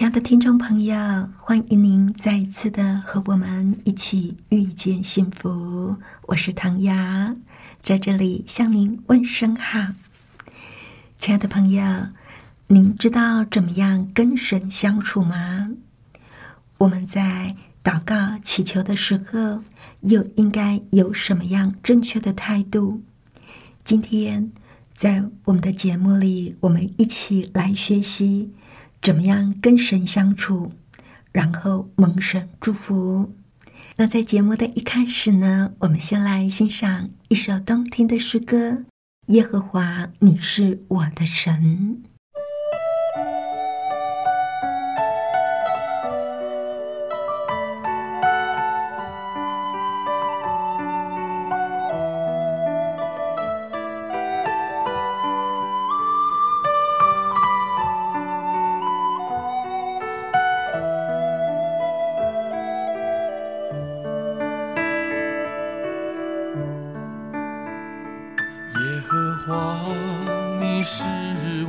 亲爱的听众朋友，欢迎您再一次的和我们一起遇见幸福。我是唐雅，在这里向您问声好。亲爱的朋友，您知道怎么样跟神相处吗？我们在祷告祈求的时候，又应该有什么样正确的态度？今天在我们的节目里，我们一起来学习。怎么样跟神相处，然后蒙神祝福？那在节目的一开始呢，我们先来欣赏一首动听的诗歌《耶和华，你是我的神》。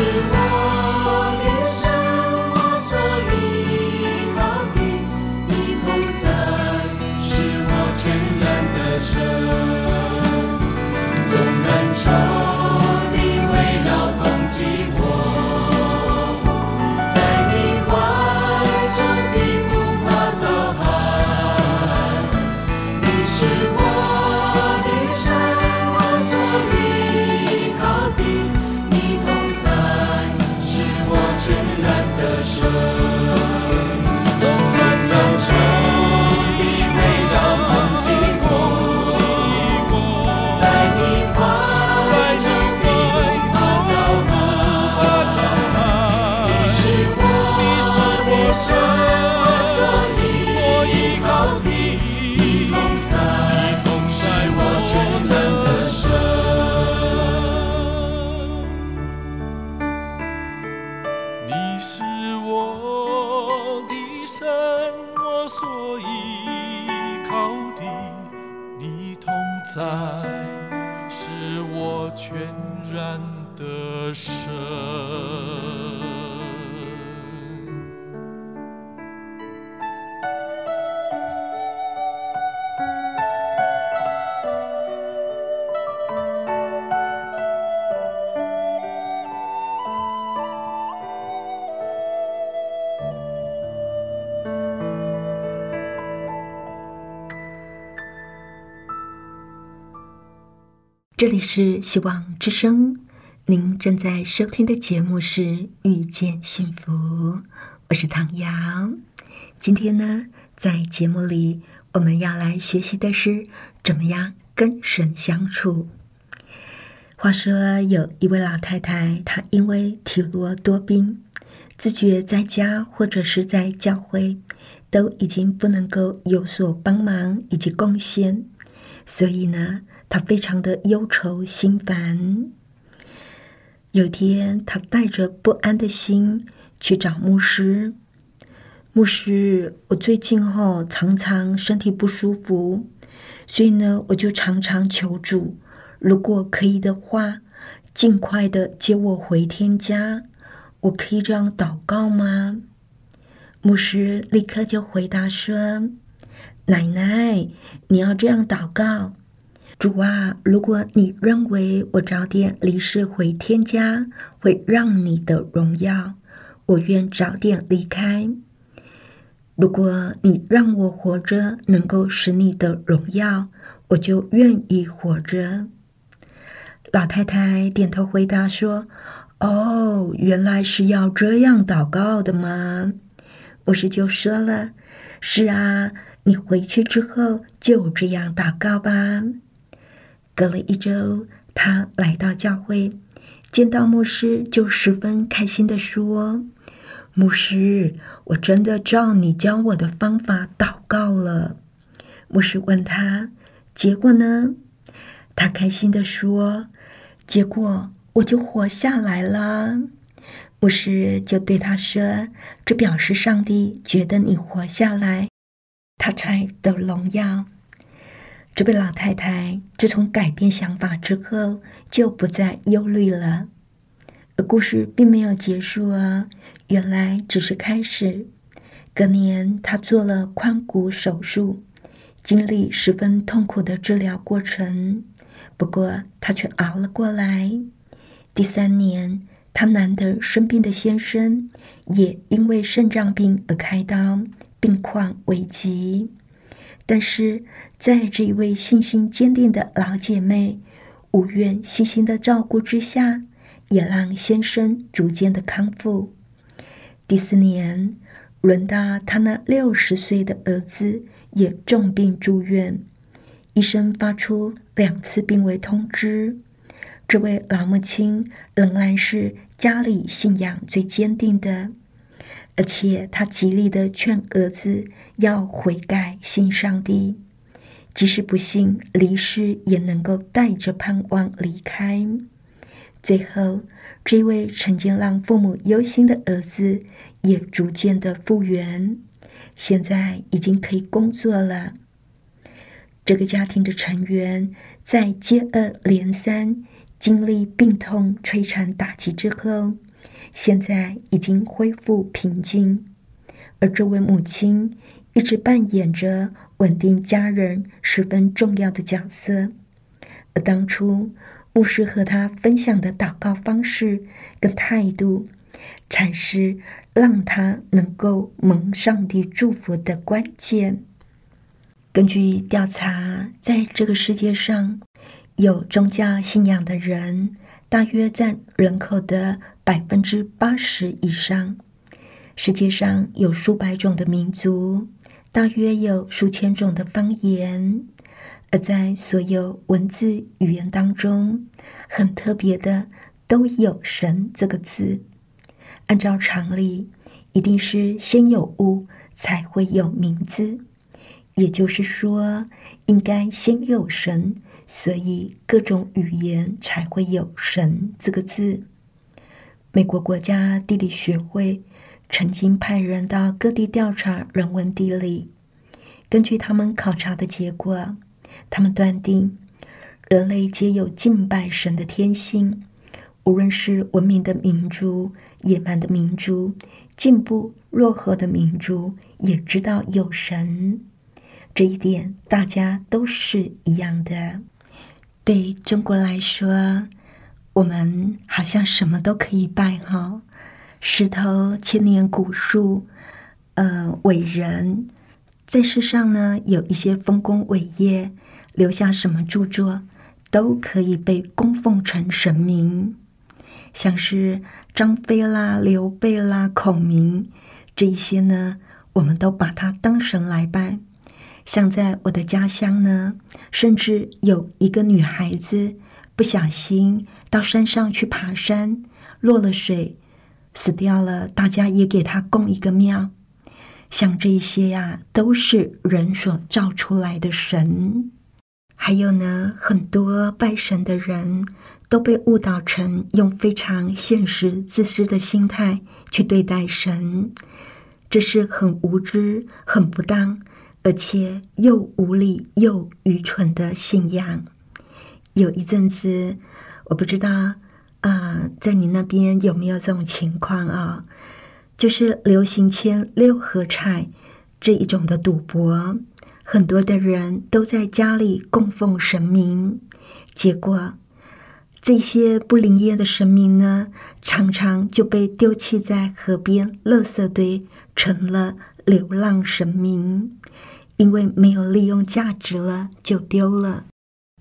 是我这里是希望之声，您正在收听的节目是《遇见幸福》，我是唐瑶。今天呢，在节目里我们要来学习的是怎么样跟神相处。话说，有一位老太太，她因为体弱多病，自觉在家或者是在教会都已经不能够有所帮忙以及贡献，所以呢。他非常的忧愁心烦。有天，他带着不安的心去找牧师。牧师，我最近哈常常身体不舒服，所以呢，我就常常求主，如果可以的话，尽快的接我回天家。我可以这样祷告吗？牧师立刻就回答说：“奶奶，你要这样祷告。”主啊，如果你认为我早点离世回天家会让你的荣耀，我愿早点离开；如果你让我活着能够使你的荣耀，我就愿意活着。老太太点头回答说：“哦，原来是要这样祷告的吗？”牧师就说了：“是啊，你回去之后就这样祷告吧。”隔了一周，他来到教会，见到牧师，就十分开心的说：“牧师，我真的照你教我的方法祷告了。”牧师问他：“结果呢？”他开心的说：“结果我就活下来了。”牧师就对他说：“这表示上帝觉得你活下来，他才得荣耀。”这位老太太自从改变想法之后，就不再忧虑了。而故事并没有结束哦，原来只是开始。隔年，她做了髋骨手术，经历十分痛苦的治疗过程。不过，她却熬了过来。第三年，她难得生病的先生也因为肾脏病而开刀，病况危急。但是在这一位信心坚定的老姐妹无怨细心的照顾之下，也让先生逐渐的康复。第四年，轮到他那六十岁的儿子也重病住院，医生发出两次病危通知。这位老母亲仍然是家里信仰最坚定的。而且他极力的劝儿子要悔改信上帝，即使不幸离世，也能够带着盼望离开。最后，这位曾经让父母忧心的儿子也逐渐的复原，现在已经可以工作了。这个家庭的成员在接二连三经历病痛摧残打击之后。现在已经恢复平静，而这位母亲一直扮演着稳定家人十分重要的角色。而当初牧师和他分享的祷告方式跟态度，才是让他能够蒙上帝祝福的关键。根据调查，在这个世界上，有宗教信仰的人大约占人口的。百分之八十以上，世界上有数百种的民族，大约有数千种的方言，而在所有文字语言当中，很特别的都有“神”这个字。按照常理，一定是先有物才会有名字，也就是说，应该先有神，所以各种语言才会有“神”这个字。美国国家地理学会曾经派人到各地调查人文地理，根据他们考察的结果，他们断定人类皆有敬拜神的天性。无论是文明的民族、野蛮的民族、进步落后的民族，也知道有神。这一点大家都是一样的。对中国来说。我们好像什么都可以拜哈，石头、千年古树、呃伟人，在世上呢有一些丰功伟业，留下什么著作，都可以被供奉成神明，像是张飞啦、刘备啦、孔明这一些呢，我们都把他当神来拜。像在我的家乡呢，甚至有一个女孩子不小心到山上去爬山，落了水，死掉了。大家也给他供一个庙。像这些呀，都是人所造出来的神。还有呢，很多拜神的人都被误导成用非常现实、自私的心态去对待神，这是很无知、很不当。而且又无理又愚蠢的信仰。有一阵子，我不知道啊，在你那边有没有这种情况啊？就是流行签六合彩这一种的赌博，很多的人都在家里供奉神明，结果这些不灵验的神明呢，常常就被丢弃在河边垃圾堆，成了流浪神明。因为没有利用价值了，就丢了。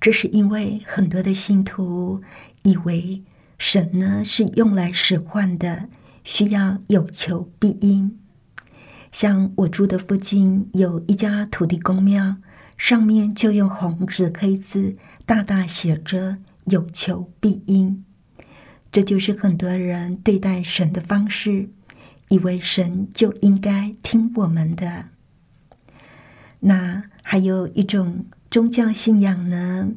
这是因为很多的信徒以为神呢是用来使唤的，需要有求必应。像我住的附近有一家土地公庙，上面就用红纸黑字大大写着“有求必应”。这就是很多人对待神的方式，以为神就应该听我们的。那还有一种宗教信仰呢，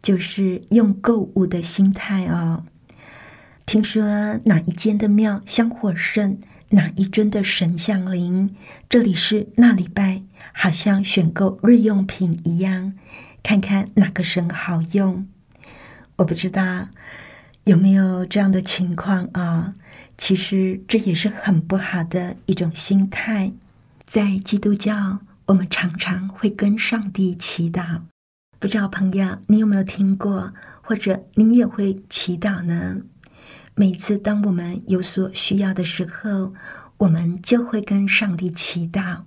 就是用购物的心态哦。听说哪一间的庙香火盛，哪一尊的神像灵，这里是那里拜，好像选购日用品一样，看看哪个神好用。我不知道有没有这样的情况啊？其实这也是很不好的一种心态，在基督教。我们常常会跟上帝祈祷，不知道朋友你有没有听过，或者你也会祈祷呢？每次当我们有所需要的时候，我们就会跟上帝祈祷。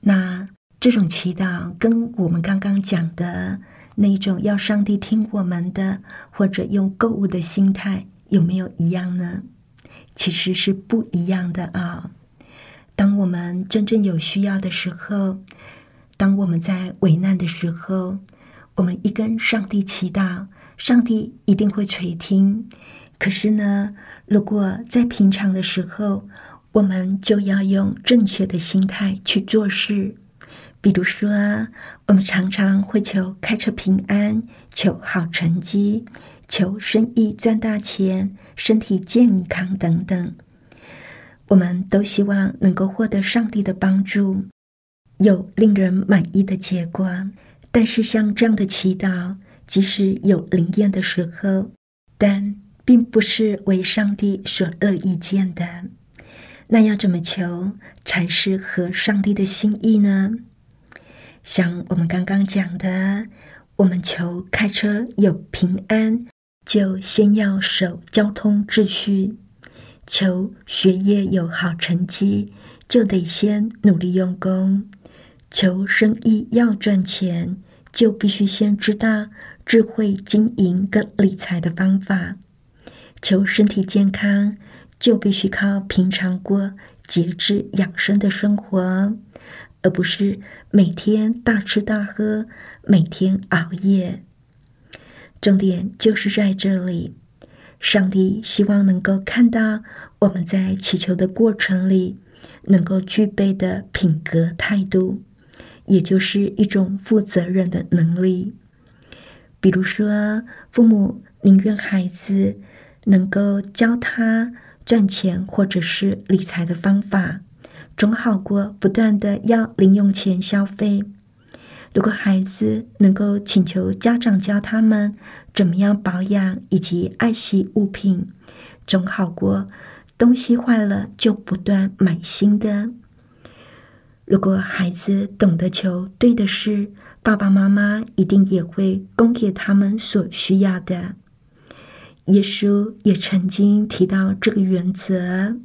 那这种祈祷跟我们刚刚讲的那种要上帝听我们的，或者用购物的心态，有没有一样呢？其实是不一样的啊。当我们真正有需要的时候，当我们在危难的时候，我们一跟上帝祈祷，上帝一定会垂听。可是呢，如果在平常的时候，我们就要用正确的心态去做事。比如说啊，我们常常会求开车平安，求好成绩，求生意赚大钱，身体健康等等。我们都希望能够获得上帝的帮助，有令人满意的结果。但是，像这样的祈祷，即使有灵验的时候，但并不是为上帝所乐意见的。那要怎么求才是合上帝的心意呢？像我们刚刚讲的，我们求开车有平安，就先要守交通秩序。求学业有好成绩，就得先努力用功；求生意要赚钱，就必须先知道智慧经营跟理财的方法；求身体健康，就必须靠平常过节制养生的生活，而不是每天大吃大喝，每天熬夜。重点就是在这里。上帝希望能够看到我们在祈求的过程里能够具备的品格态度，也就是一种负责任的能力。比如说，父母宁愿孩子能够教他赚钱或者是理财的方法，总好过不断的要零用钱消费。如果孩子能够请求家长教他们怎么样保养以及爱惜物品，总好过东西坏了就不断买新的。如果孩子懂得求对的事，爸爸妈妈一定也会供给他们所需要的。耶稣也曾经提到这个原则，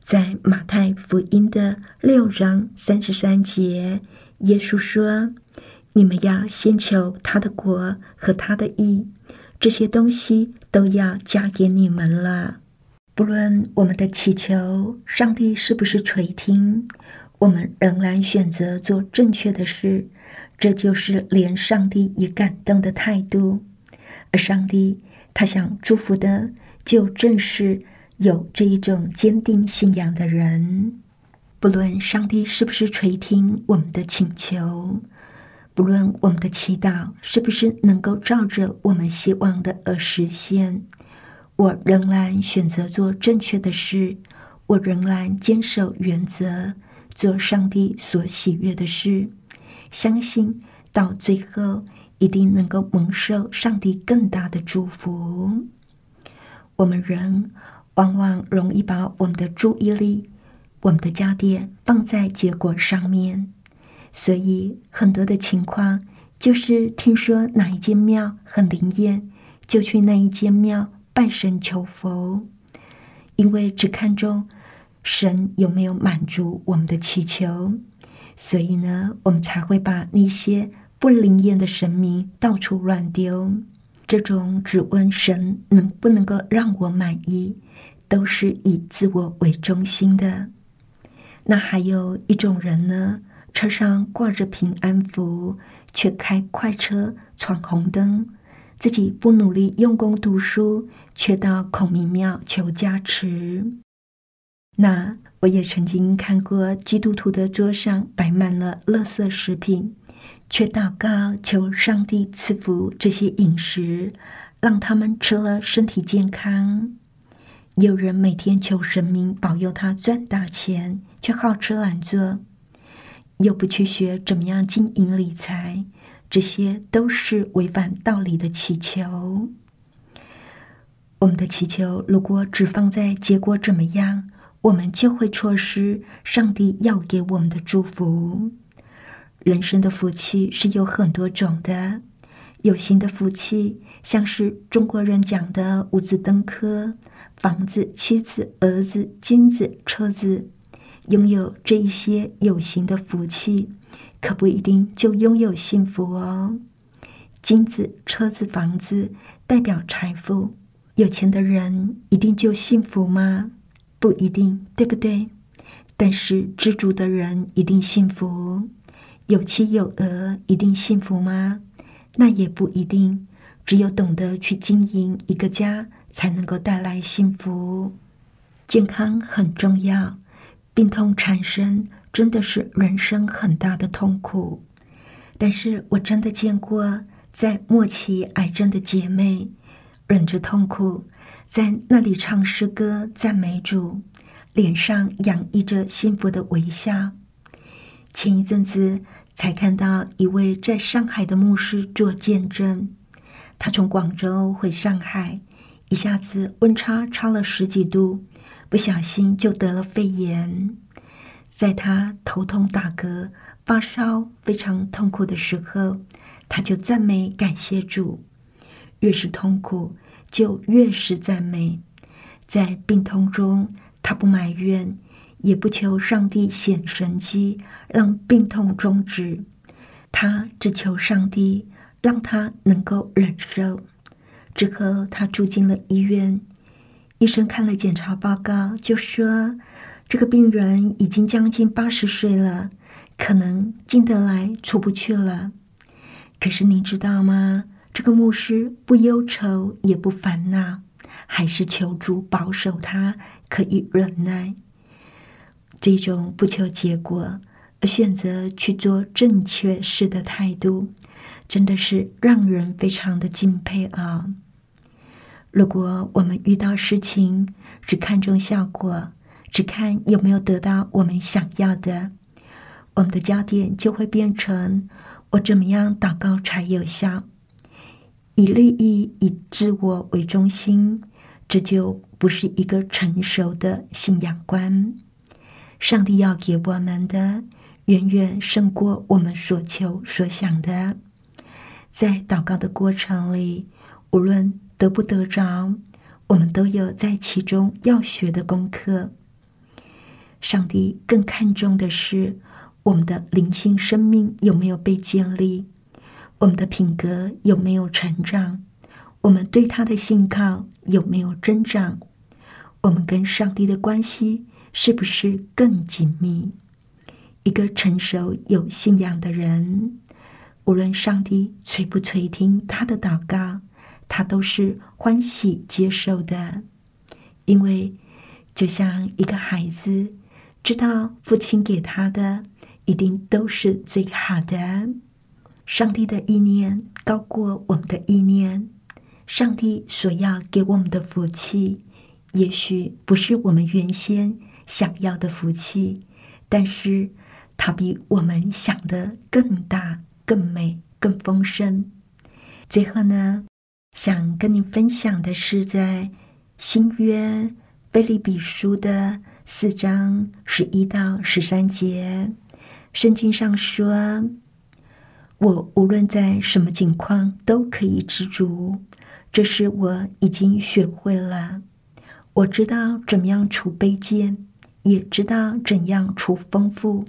在马太福音的六章三十三节。耶稣说：“你们要先求他的国和他的义，这些东西都要加给你们了。不论我们的祈求，上帝是不是垂听，我们仍然选择做正确的事，这就是连上帝也感动的态度。而上帝他想祝福的，就正是有这一种坚定信仰的人。不论上帝是不是垂听我们的请求。不论我们的祈祷是不是能够照着我们希望的而实现，我仍然选择做正确的事，我仍然坚守原则，做上帝所喜悦的事，相信到最后一定能够蒙受上帝更大的祝福。我们人往往容易把我们的注意力、我们的焦点放在结果上面。所以很多的情况就是听说哪一间庙很灵验，就去那一间庙拜神求佛，因为只看重神有没有满足我们的祈求，所以呢，我们才会把那些不灵验的神明到处乱丢。这种只问神能不能够让我满意，都是以自我为中心的。那还有一种人呢？车上挂着平安符，却开快车闯红灯；自己不努力用功读书，却到孔明庙求加持。那我也曾经看过基督徒的桌上摆满了垃圾食品，却祷告求上帝赐福这些饮食，让他们吃了身体健康。有人每天求神明保佑他赚大钱，却好吃懒做。又不去学怎么样经营理财，这些都是违反道理的祈求。我们的祈求如果只放在结果怎么样，我们就会错失上帝要给我们的祝福。人生的福气是有很多种的，有形的福气，像是中国人讲的五子登科、房子、妻子、儿子、金子、车子。拥有这一些有形的福气，可不一定就拥有幸福哦。金子、车子、房子代表财富，有钱的人一定就幸福吗？不一定，对不对？但是知足的人一定幸福，有妻有儿一定幸福吗？那也不一定。只有懂得去经营一个家，才能够带来幸福。健康很重要。病痛产生真的是人生很大的痛苦，但是我真的见过在末期癌症的姐妹忍着痛苦，在那里唱诗歌赞美主，脸上洋溢着幸福的微笑。前一阵子才看到一位在上海的牧师做见证，他从广州回上海，一下子温差超了十几度。不小心就得了肺炎，在他头痛、打嗝、发烧、非常痛苦的时候，他就赞美感谢主。越是痛苦，就越是赞美。在病痛中，他不埋怨，也不求上帝显神迹让病痛终止，他只求上帝让他能够忍受。之后，他住进了医院。医生看了检查报告，就说这个病人已经将近八十岁了，可能进得来出不去了。可是你知道吗？这个牧师不忧愁也不烦恼，还是求主保守他，可以忍耐。这种不求结果而选择去做正确事的态度，真的是让人非常的敬佩啊！如果我们遇到事情只看重效果，只看有没有得到我们想要的，我们的焦点就会变成我怎么样祷告才有效，以利益、以自我为中心，这就不是一个成熟的信仰观。上帝要给我们的，远远胜过我们所求所想的。在祷告的过程里，无论得不得着，我们都有在其中要学的功课。上帝更看重的是我们的灵性生命有没有被建立，我们的品格有没有成长？我们对他的信靠有没有增长？我们跟上帝的关系是不是更紧密？一个成熟有信仰的人，无论上帝垂不垂听他的祷告，他都是欢喜接受的，因为就像一个孩子知道父亲给他的一定都是最好的。上帝的意念高过我们的意念，上帝所要给我们的福气。也许不是我们原先想要的福气，但是它比我们想的更大、更美、更丰盛。最后呢，想跟你分享的是，在新约菲利比书的四章十一到十三节，圣经上说：“我无论在什么境况都可以知足，这是我已经学会了。”我知道怎么样储卑贱，也知道怎样除丰富，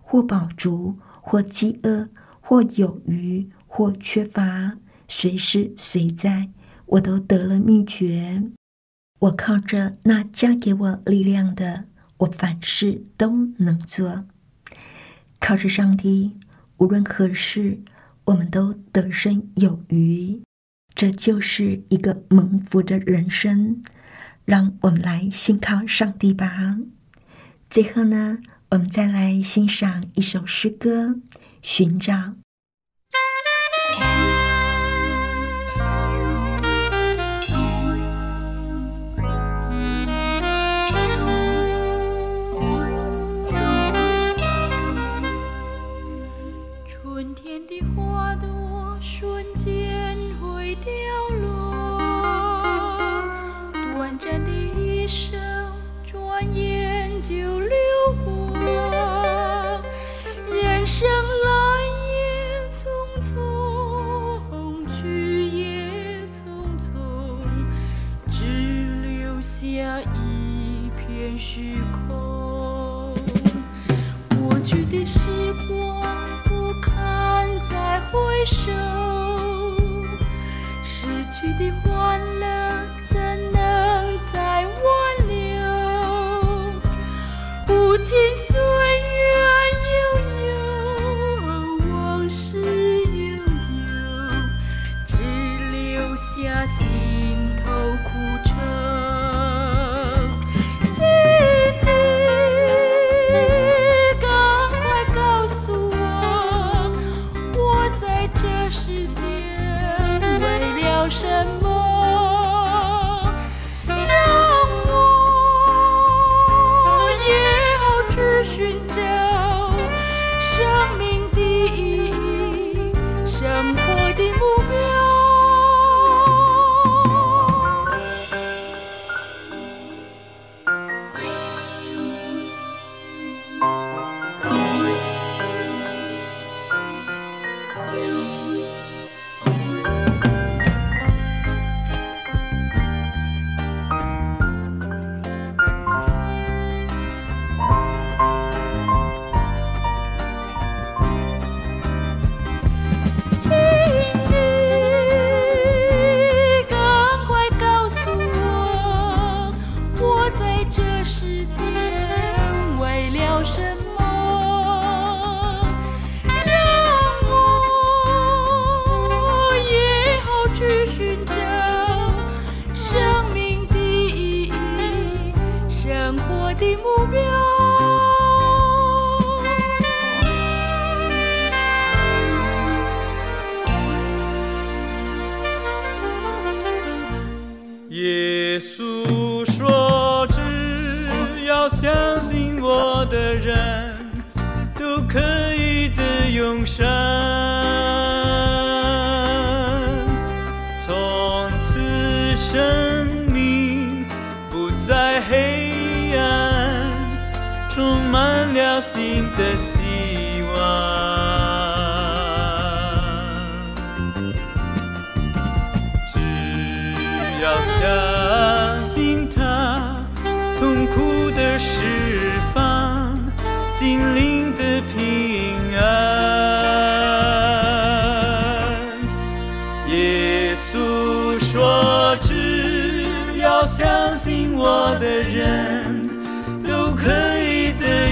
或饱足，或饥饿，或有余，或缺乏，随时随在，我都得了秘诀。我靠着那加给我力量的，我凡事都能做。靠着上帝，无论何事，我们都得胜有余。这就是一个蒙福的人生。让我们来信靠上帝吧。最后呢，我们再来欣赏一首诗歌《寻找》。生来也匆匆，去也匆匆，只留下一片虚空。过去的时光不堪再回首。失去的。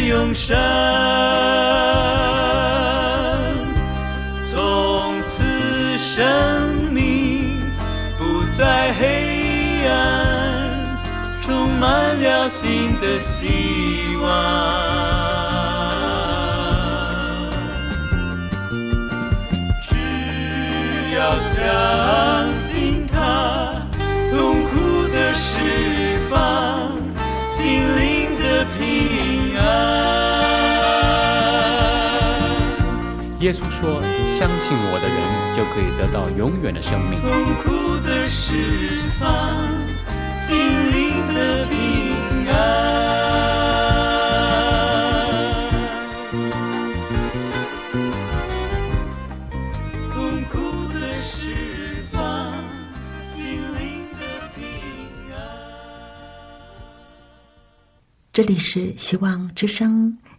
永生。从此生命不再黑暗，充满了新的希望。只要相耶稣说：“相信我的人就可以得到永远的生命。痛苦的释放，心灵的平安。痛苦的释放，心灵的平安。这里是希望之声，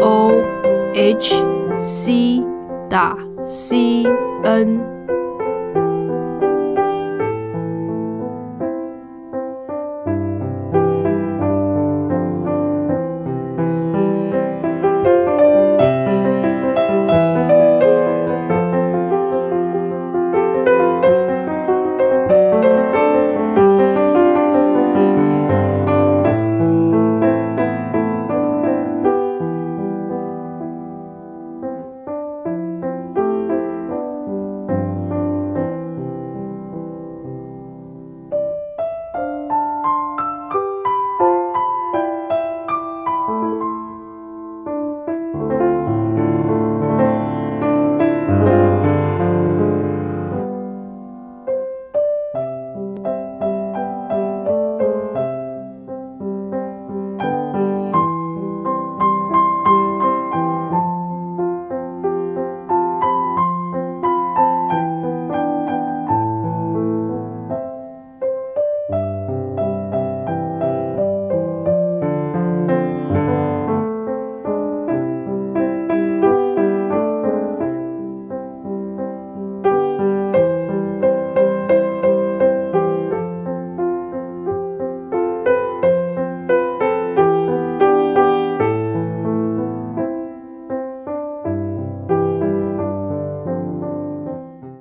o h c 打 c n。